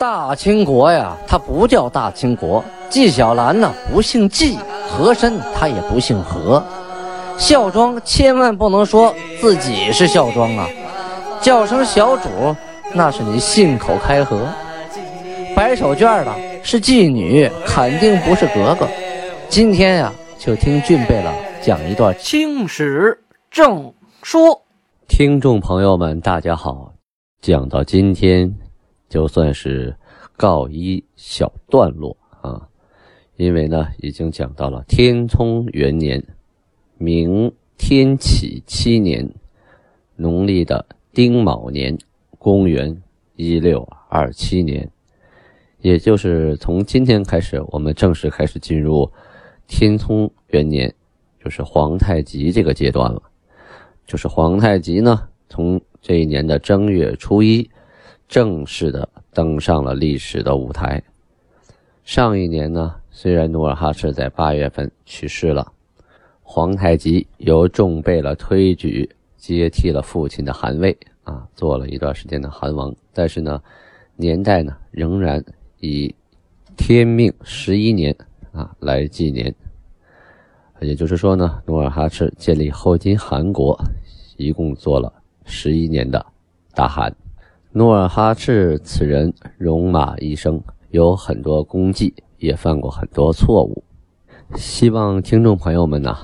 大清国呀，它不叫大清国。纪晓岚呢，不姓纪；和珅他也不姓和。孝庄千万不能说自己是孝庄啊，叫声小主，那是你信口开河。白手绢的是妓女，肯定不是格格。今天呀，就听俊贝了讲一段清史正说。听众朋友们，大家好，讲到今天。就算是告一小段落啊，因为呢，已经讲到了天聪元年，明天启七年，农历的丁卯年，公元一六二七年，也就是从今天开始，我们正式开始进入天聪元年，就是皇太极这个阶段了。就是皇太极呢，从这一年的正月初一。正式的登上了历史的舞台。上一年呢，虽然努尔哈赤在八月份去世了，皇太极由众贝勒推举接替了父亲的汗位啊，做了一段时间的汗王。但是呢，年代呢仍然以天命十一年啊来纪年。也就是说呢，努尔哈赤建立后金汗国，一共做了十一年的大汗。努尔哈赤此人戎马一生，有很多功绩，也犯过很多错误。希望听众朋友们呢，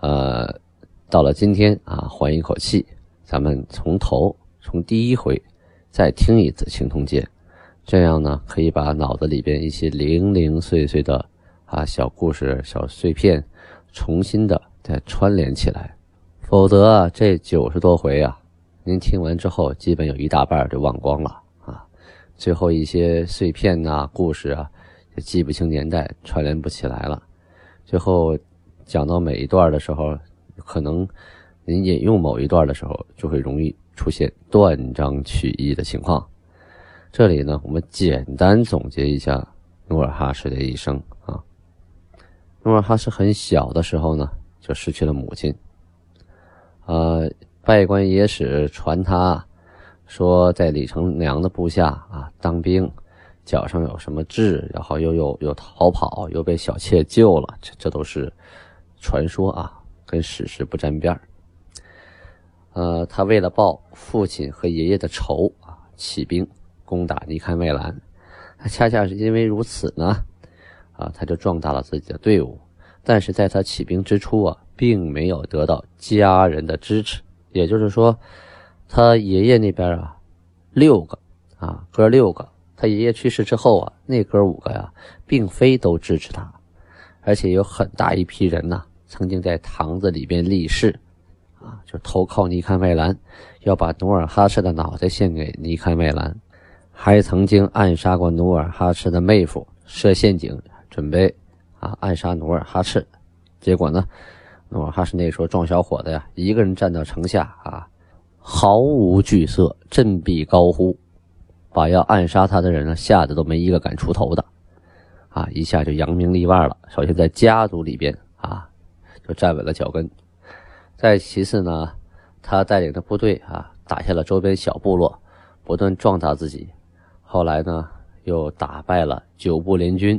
呃，到了今天啊，缓一口气，咱们从头从第一回再听一次《青铜剑》，这样呢，可以把脑子里边一些零零碎碎的啊小故事、小碎片，重新的再串联起来。否则啊，这九十多回啊。您听完之后，基本有一大半就忘光了啊，最后一些碎片呐、故事啊，就记不清年代，串联不起来了。最后讲到每一段的时候，可能您引用某一段的时候，就会容易出现断章取义的情况。这里呢，我们简单总结一下努尔哈赤的一生啊。努尔哈赤很小的时候呢，就失去了母亲，呃。拜官野史传他，说在李成梁的部下啊当兵，脚上有什么痣，然后又又又逃跑，又被小妾救了，这这都是传说啊，跟史实不沾边呃，他为了报父亲和爷爷的仇啊，起兵攻打尼堪外兰，恰恰是因为如此呢，啊，他就壮大了自己的队伍，但是在他起兵之初啊，并没有得到家人的支持。也就是说，他爷爷那边啊，六个啊，哥六个。他爷爷去世之后啊，那哥五个呀，并非都支持他，而且有很大一批人呢，曾经在堂子里边立誓，啊，就投靠尼堪外兰，要把努尔哈赤的脑袋献给尼堪外兰，还曾经暗杀过努尔哈赤的妹夫，设陷阱准备啊暗杀努尔哈赤，结果呢？努尔哈赤那时候壮小伙子呀，一个人站到城下啊，毫无惧色，振臂高呼，把要暗杀他的人呢吓得都没一个敢出头的，啊，一下就扬名立万了。首先在家族里边啊，就站稳了脚跟。再其次呢，他带领的部队啊，打下了周边小部落，不断壮大自己。后来呢，又打败了九部联军，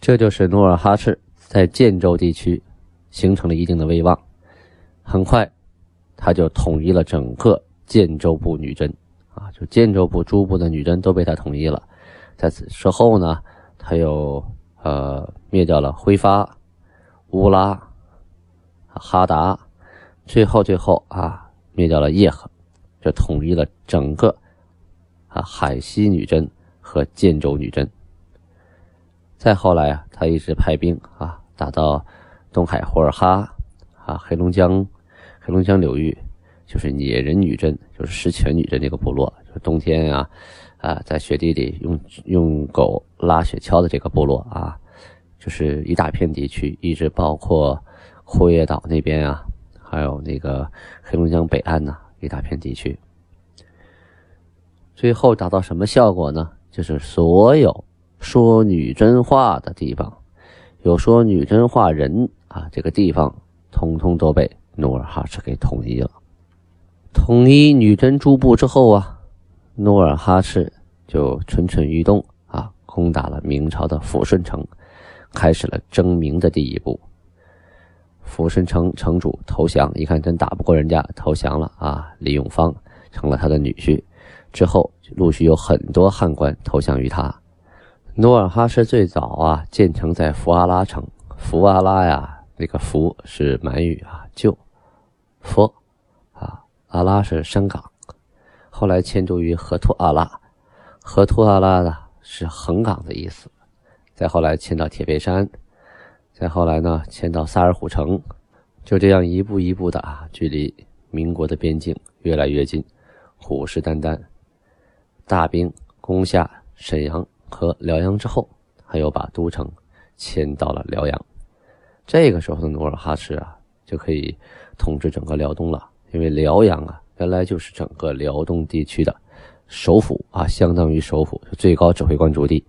这就是努尔哈赤在建州地区。形成了一定的威望，很快，他就统一了整个建州部女真，啊，就建州部诸部的女真都被他统一了。在此之后呢，他又呃灭掉了辉发、乌拉、哈达，最后最后啊灭掉了叶赫，就统一了整个啊海西女真和建州女真。再后来啊，他一直派兵啊打到。东海呼尔哈，啊，黑龙江，黑龙江流域，就是野人女真，就是石泉女真那个部落，就是冬天啊，啊，在雪地里用用狗拉雪橇的这个部落啊，就是一大片地区，一直包括库页岛那边啊，还有那个黑龙江北岸呐，一大片地区。最后达到什么效果呢？就是所有说女真话的地方，有说女真话人。啊，这个地方通通都被努尔哈赤给统一了。统一女真诸部之后啊，努尔哈赤就蠢蠢欲动啊攻打了明朝的抚顺城，开始了征明的第一步。抚顺城城主投降，一看真打不过人家，投降了啊！李永芳成了他的女婿。之后陆续有很多汉官投降于他。努尔哈赤最早啊建成在福阿拉城，福阿拉呀，那个福是满语啊，就佛啊，阿拉是山岗。后来迁都于河图阿拉，河图阿拉呢是横岗的意思。再后来迁到铁背山。再后来呢，迁到萨尔浒城，就这样一步一步的啊，距离民国的边境越来越近，虎视眈眈。大兵攻下沈阳和辽阳之后，他又把都城迁到了辽阳。这个时候的努尔哈赤啊，就可以统治整个辽东了，因为辽阳啊，原来就是整个辽东地区的首府啊，相当于首府，最高指挥官驻地。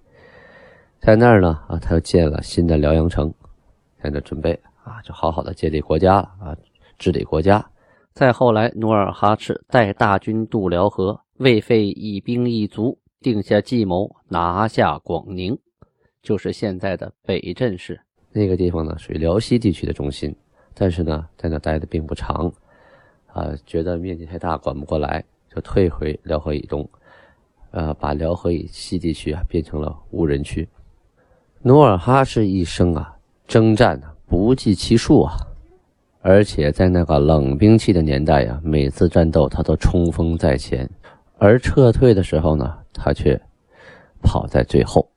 在那儿呢啊，他又建了新的辽阳城。现在准备啊，就好好的建立国家了啊，治理国家。再后来，努尔哈赤带大军渡辽河，未费一兵一卒，定下计谋，拿下广宁，就是现在的北镇市。那个地方呢，属于辽西地区的中心，但是呢，在那待的并不长，啊，觉得面积太大，管不过来，就退回辽河以东，呃，把辽河以西地区啊变成了无人区。努尔哈赤一生啊。征战呢不计其数啊，而且在那个冷兵器的年代呀，每次战斗他都冲锋在前，而撤退的时候呢，他却跑在最后。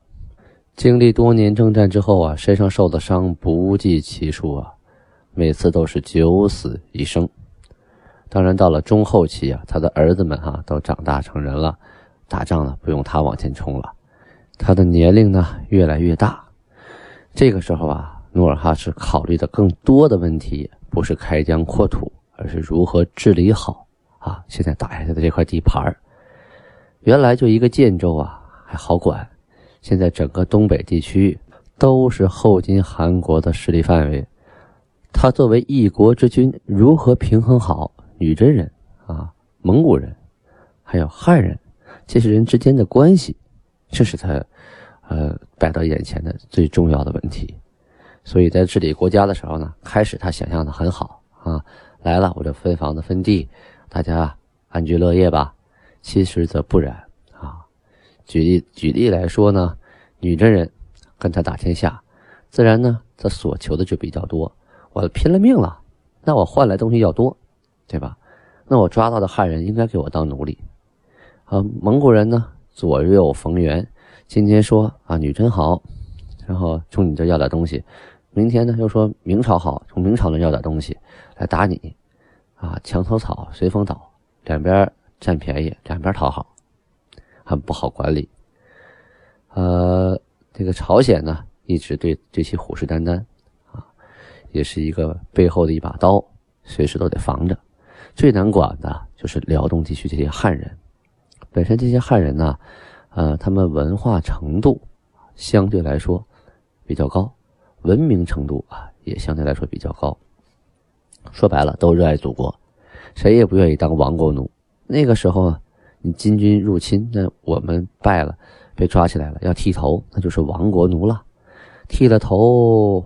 经历多年征战之后啊，身上受的伤不计其数啊，每次都是九死一生。当然到了中后期啊，他的儿子们哈都长大成人了，打仗呢不用他往前冲了，他的年龄呢越来越大，这个时候啊。努尔哈赤考虑的更多的问题不是开疆扩土，而是如何治理好啊！现在打下来的这块地盘原来就一个建州啊，还好管，现在整个东北地区都是后金韩国的势力范围。他作为一国之君，如何平衡好女真人啊、蒙古人，还有汉人这些人之间的关系，这是他呃摆到眼前的最重要的问题。所以在治理国家的时候呢，开始他想象的很好啊，来了我就分房子分地，大家安居乐业吧。其实则不然。举例举例来说呢，女真人跟他打天下，自然呢他所求的就比较多。我拼了命了，那我换来东西要多，对吧？那我抓到的汉人应该给我当奴隶。啊，蒙古人呢左右逢源，今天说啊女真好，然后从你这要点东西。明天呢，又说明朝好，从明朝那要点东西来打你，啊，墙头草随风倒，两边占便宜，两边讨好，很不好管理。呃，这个朝鲜呢，一直对这些虎视眈眈，啊，也是一个背后的一把刀，随时都得防着。最难管的就是辽东地区这些汉人，本身这些汉人呢，呃，他们文化程度相对来说比较高。文明程度啊，也相对来说比较高。说白了，都热爱祖国，谁也不愿意当亡国奴。那个时候啊，金军入侵，那我们败了，被抓起来了，要剃头，那就是亡国奴了。剃了头，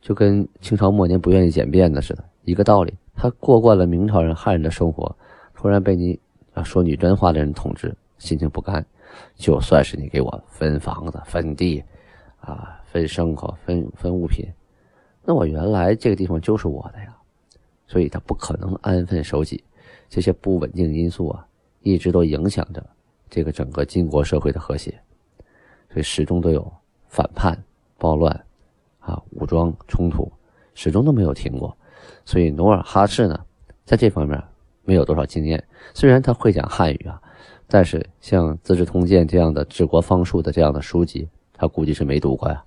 就跟清朝末年不愿意剪辫子似的，一个道理。他过惯了明朝人、汉人的生活，突然被你啊说女真话的人统治，心情不甘。就算是你给我分房子、分地，啊。分牲口，分分物品，那我原来这个地方就是我的呀，所以他不可能安分守己。这些不稳定因素啊，一直都影响着这个整个金国社会的和谐，所以始终都有反叛、暴乱啊、武装冲突，始终都没有停过。所以努尔哈赤呢，在这方面没有多少经验。虽然他会讲汉语啊，但是像《资治通鉴》这样的治国方术的这样的书籍，他估计是没读过呀。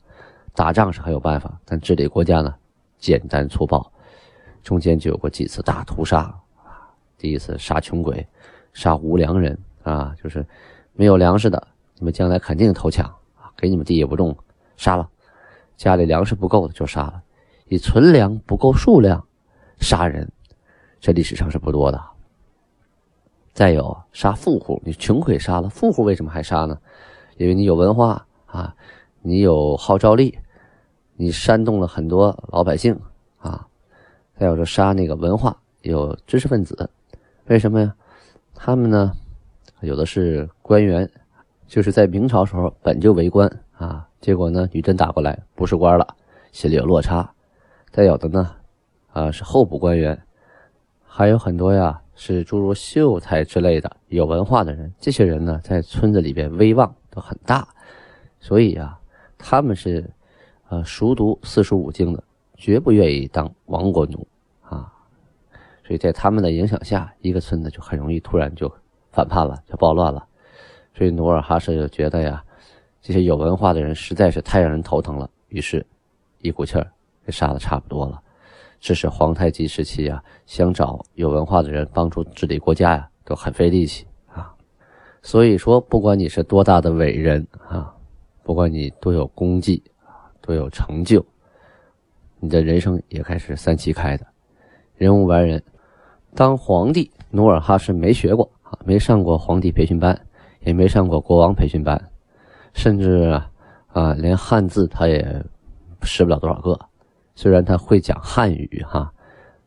打仗是很有办法，但治理国家呢，简单粗暴。中间就有过几次大屠杀啊，第一次杀穷鬼，杀无粮人啊，就是没有粮食的，你们将来肯定投抢啊，给你们地也不种，杀了；家里粮食不够的就杀了，以存粮不够数量杀人，这历史上是不多的。再有杀富户，你穷鬼杀了，富户为什么还杀呢？因为你有文化。啊，你有号召力，你煽动了很多老百姓啊。再有说杀那个文化有知识分子，为什么呀？他们呢，有的是官员，就是在明朝时候本就为官啊，结果呢女真打过来不是官了，心里有落差。再有的呢，啊是候补官员，还有很多呀是诸如秀才之类的有文化的人，这些人呢在村子里边威望都很大。所以啊，他们是，呃，熟读四书五经的，绝不愿意当亡国奴。所以在他们的影响下，一个村子就很容易突然就反叛了，就暴乱了。所以努尔哈赤就觉得呀，这些有文化的人实在是太让人头疼了，于是，一股气儿给杀的差不多了。这是皇太极时期呀，想找有文化的人帮助治理国家呀，都很费力气啊。所以说，不管你是多大的伟人啊。不管你多有功绩啊，多有成就，你的人生也开始三七开的。人无完人，当皇帝，努尔哈赤没学过啊，没上过皇帝培训班，也没上过国王培训班，甚至啊，连汉字他也识不了多少个。虽然他会讲汉语哈，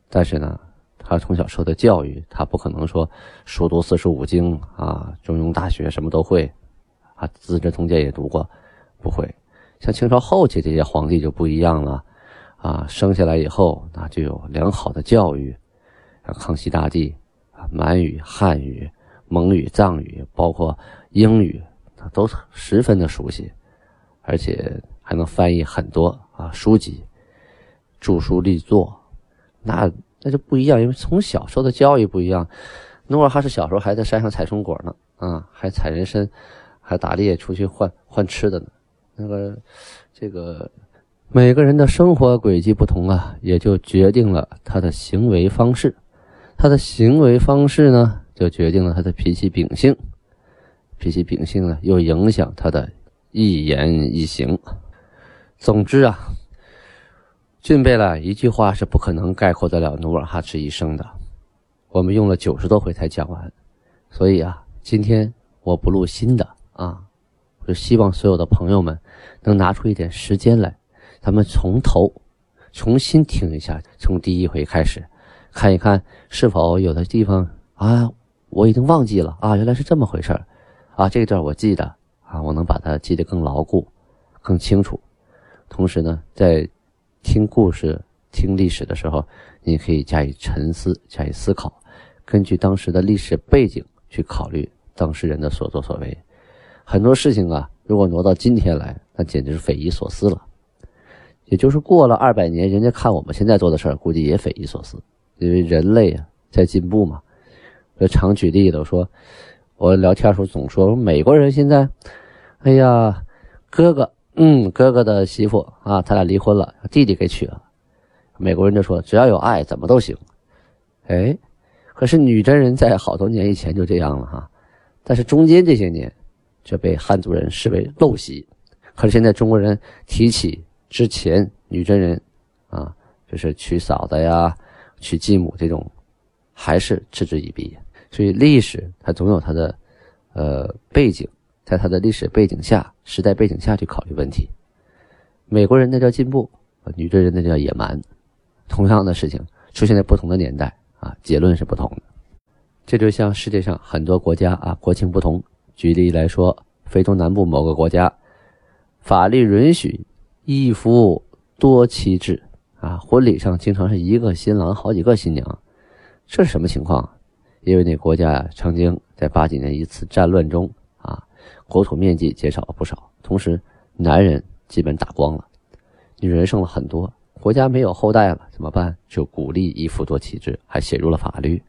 但是呢，他从小受的教育，他不可能说熟读四书五经啊，中庸大学什么都会啊，《资治通鉴》也读过。不会，像清朝后期这些皇帝就不一样了，啊，生下来以后那就有良好的教育，康熙大帝，满语、汉语、蒙语、藏语，包括英语，他都十分的熟悉，而且还能翻译很多啊书籍，著书立作，那那就不一样，因为从小受的教育不一样。努尔哈赤小时候还在山上采松果呢，啊，还采人参，还打猎出去换换吃的呢。那个，这个每个人的生活轨迹不同啊，也就决定了他的行为方式。他的行为方式呢，就决定了他的脾气秉性。脾气秉性呢，又影响他的一言一行。总之啊，俊贝了一句话是不可能概括得了努尔哈赤一生的。我们用了九十多回才讲完，所以啊，今天我不录新的啊。就希望所有的朋友们能拿出一点时间来，咱们从头重新听一下，从第一回开始，看一看是否有的地方啊，我已经忘记了啊，原来是这么回事啊，这段我记得啊，我能把它记得更牢固、更清楚。同时呢，在听故事、听历史的时候，你可以加以沉思、加以思考，根据当时的历史背景去考虑当事人的所作所为。很多事情啊，如果挪到今天来，那简直是匪夷所思了。也就是过了二百年，人家看我们现在做的事儿，估计也匪夷所思，因为人类啊在进步嘛。我常举例子，说我聊天时候总说，美国人现在，哎呀，哥哥，嗯，哥哥的媳妇啊，他俩离婚了，弟弟给娶了。美国人就说，只要有爱，怎么都行。哎，可是女真人在好多年以前就这样了哈，但是中间这些年。却被汉族人视为陋习，可是现在中国人提起之前女真人，啊，就是娶嫂子呀、娶继母这种，还是嗤之以鼻。所以历史它总有它的，呃背景，在它的历史背景下、时代背景下去考虑问题。美国人那叫进步，女真人那叫野蛮。同样的事情出现在不同的年代啊，结论是不同的。这就像世界上很多国家啊，国情不同。举例来说，非洲南部某个国家，法律允许一夫多妻制啊，婚礼上经常是一个新郎好几个新娘，这是什么情况？因为那国家啊曾经在八几年一次战乱中啊，国土面积减少了不少，同时男人基本打光了，女人剩了很多，国家没有后代了，怎么办？就鼓励一夫多妻制，还写入了法律。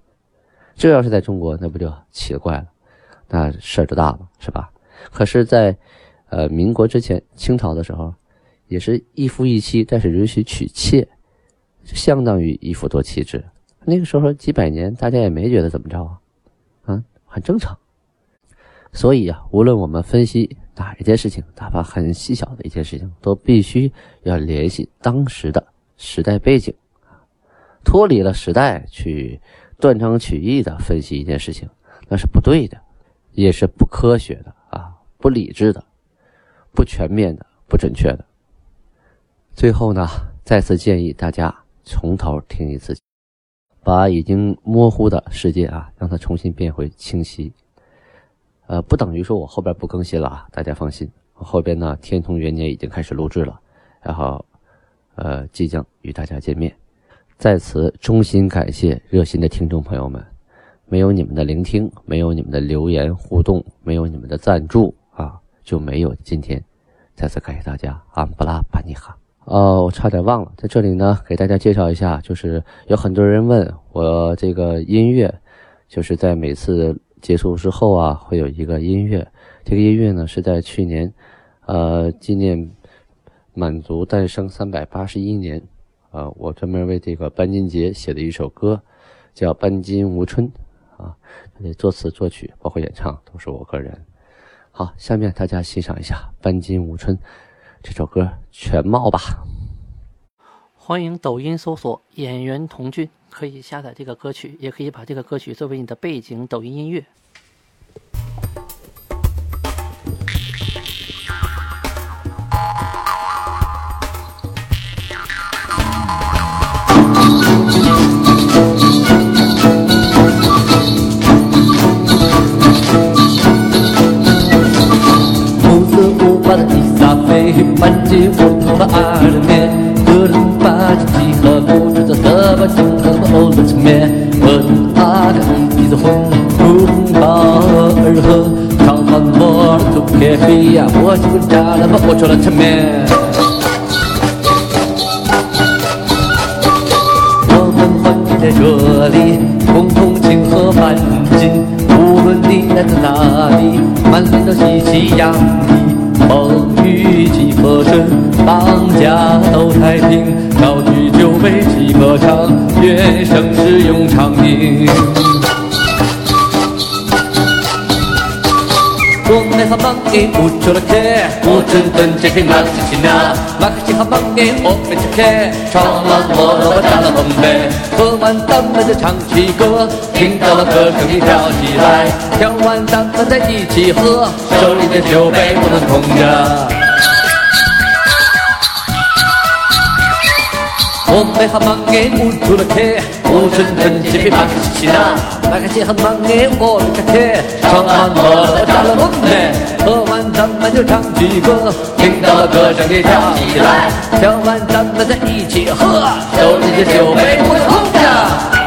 这要是在中国，那不就奇了怪了？那事儿就大了，是吧？可是，在呃民国之前，清朝的时候，也是一夫一妻，但是允许娶妾，相当于一夫多妻制。那个时候几百年，大家也没觉得怎么着啊，啊，很正常。所以啊，无论我们分析哪一件事情，哪怕很细小的一件事情，都必须要联系当时的时代背景脱离了时代去断章取义的分析一件事情，那是不对的。也是不科学的啊，不理智的，不全面的、不准确的。最后呢，再次建议大家从头听一次，把已经模糊的世界啊，让它重新变回清晰。呃，不等于说我后边不更新了啊，大家放心，我后边呢，天通元年已经开始录制了，然后，呃，即将与大家见面。在此衷心感谢热心的听众朋友们，没有你们的聆听，没有你们的留言互动，没有你们的赞助啊，就没有今天。再次感谢大家，安布拉巴尼哈。哦，我差点忘了，在这里呢，给大家介绍一下，就是有很多人问我这个音乐，就是在每次结束之后啊，会有一个音乐。这个音乐呢，是在去年，呃，纪念满族诞生三百八十一年。啊，我专门为这个班金杰写的一首歌，叫《班金无春》啊，作词作曲包括演唱都是我个人。好，下面大家欣赏一下《班金无春》这首歌全貌吧。欢迎抖音搜索“演员童俊”，可以下载这个歌曲，也可以把这个歌曲作为你的背景抖音音乐。我头发阿的面，格伦巴基吉和木质的色巴金和欧的层面，格伦阿的鼻子红，红包儿喝，长发摩托铁皮呀，我喜欢扎了把我出了场面。我们欢聚在这里，共同庆贺繁金，无论你来自哪里，满脸都喜气洋溢。风雨几和顺，邦家都太平。高举酒杯几歌唱，愿盛世永长宁。我们好忙的不出了客，我只等这片马西西那。马克西好忙的我们吃客，唱完我了打了红杯，喝完咱们就唱起歌，听到了歌声你跳起来，跳完咱们再一起喝，手里的酒杯不能空着。我们好忙的不出了客，我真真这片马克西西那。马克西好忙的我们吃客，唱完我打了红杯，喝完咱们就唱起歌，听到了歌声你跳起来，跳完咱们再一起喝，手里的酒杯不能空着。